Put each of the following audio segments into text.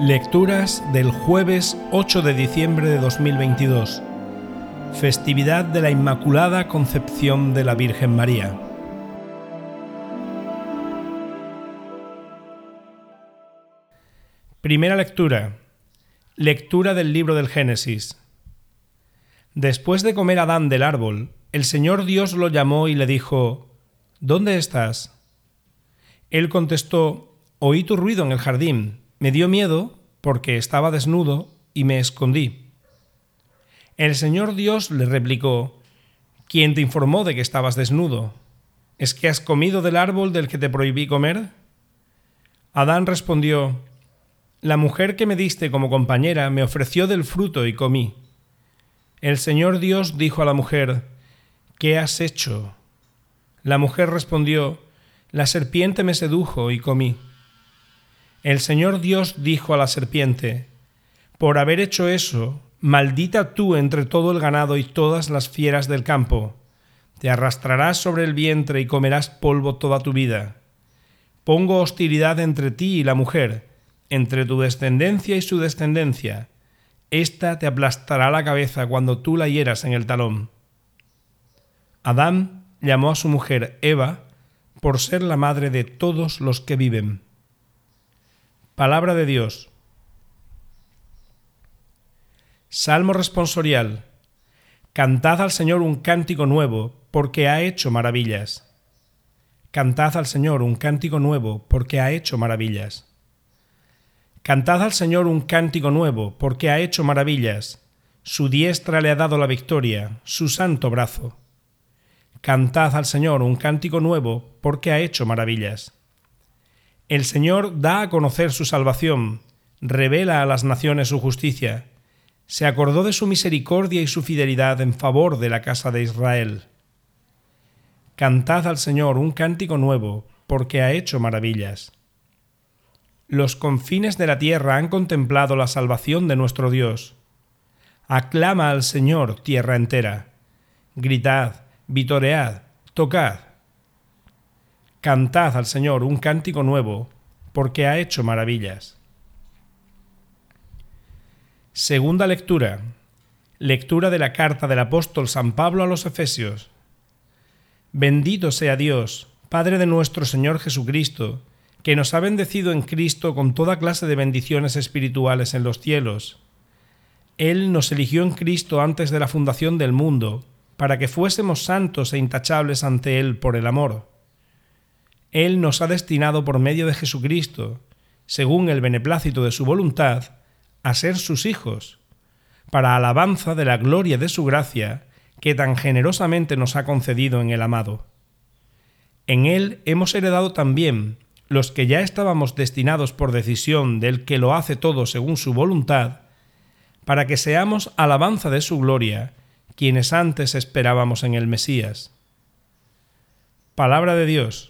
Lecturas del jueves 8 de diciembre de 2022, festividad de la Inmaculada Concepción de la Virgen María. Primera lectura. Lectura del libro del Génesis. Después de comer Adán del árbol, el Señor Dios lo llamó y le dijo, ¿Dónde estás? Él contestó, Oí tu ruido en el jardín me dio miedo porque estaba desnudo y me escondí. El Señor Dios le replicó, ¿quién te informó de que estabas desnudo? ¿Es que has comido del árbol del que te prohibí comer? Adán respondió, La mujer que me diste como compañera me ofreció del fruto y comí. El Señor Dios dijo a la mujer, ¿qué has hecho? La mujer respondió, La serpiente me sedujo y comí. El Señor Dios dijo a la serpiente, Por haber hecho eso, maldita tú entre todo el ganado y todas las fieras del campo. Te arrastrarás sobre el vientre y comerás polvo toda tu vida. Pongo hostilidad entre ti y la mujer, entre tu descendencia y su descendencia. Esta te aplastará la cabeza cuando tú la hieras en el talón. Adán llamó a su mujer Eva por ser la madre de todos los que viven. Palabra de Dios. Salmo responsorial. Cantad al Señor un cántico nuevo, porque ha hecho maravillas. Cantad al Señor un cántico nuevo, porque ha hecho maravillas. Cantad al Señor un cántico nuevo, porque ha hecho maravillas. Su diestra le ha dado la victoria, su santo brazo. Cantad al Señor un cántico nuevo, porque ha hecho maravillas. El Señor da a conocer su salvación, revela a las naciones su justicia, se acordó de su misericordia y su fidelidad en favor de la casa de Israel. Cantad al Señor un cántico nuevo, porque ha hecho maravillas. Los confines de la tierra han contemplado la salvación de nuestro Dios. Aclama al Señor tierra entera. Gritad, vitoread, tocad Cantad al Señor un cántico nuevo, porque ha hecho maravillas. Segunda lectura. Lectura de la carta del apóstol San Pablo a los Efesios. Bendito sea Dios, Padre de nuestro Señor Jesucristo, que nos ha bendecido en Cristo con toda clase de bendiciones espirituales en los cielos. Él nos eligió en Cristo antes de la fundación del mundo, para que fuésemos santos e intachables ante Él por el amor él nos ha destinado por medio de Jesucristo, según el beneplácito de su voluntad, a ser sus hijos, para alabanza de la gloria de su gracia que tan generosamente nos ha concedido en el amado. En él hemos heredado también, los que ya estábamos destinados por decisión del que lo hace todo según su voluntad, para que seamos alabanza de su gloria, quienes antes esperábamos en el Mesías. Palabra de Dios.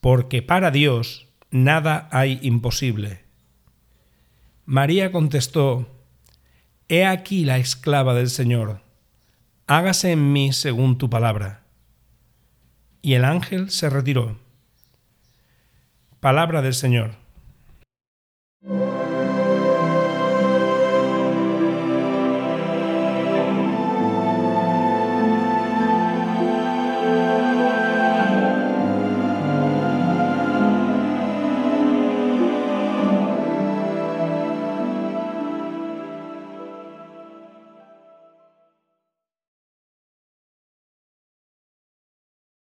porque para Dios nada hay imposible. María contestó, He aquí la esclava del Señor, hágase en mí según tu palabra. Y el ángel se retiró. Palabra del Señor.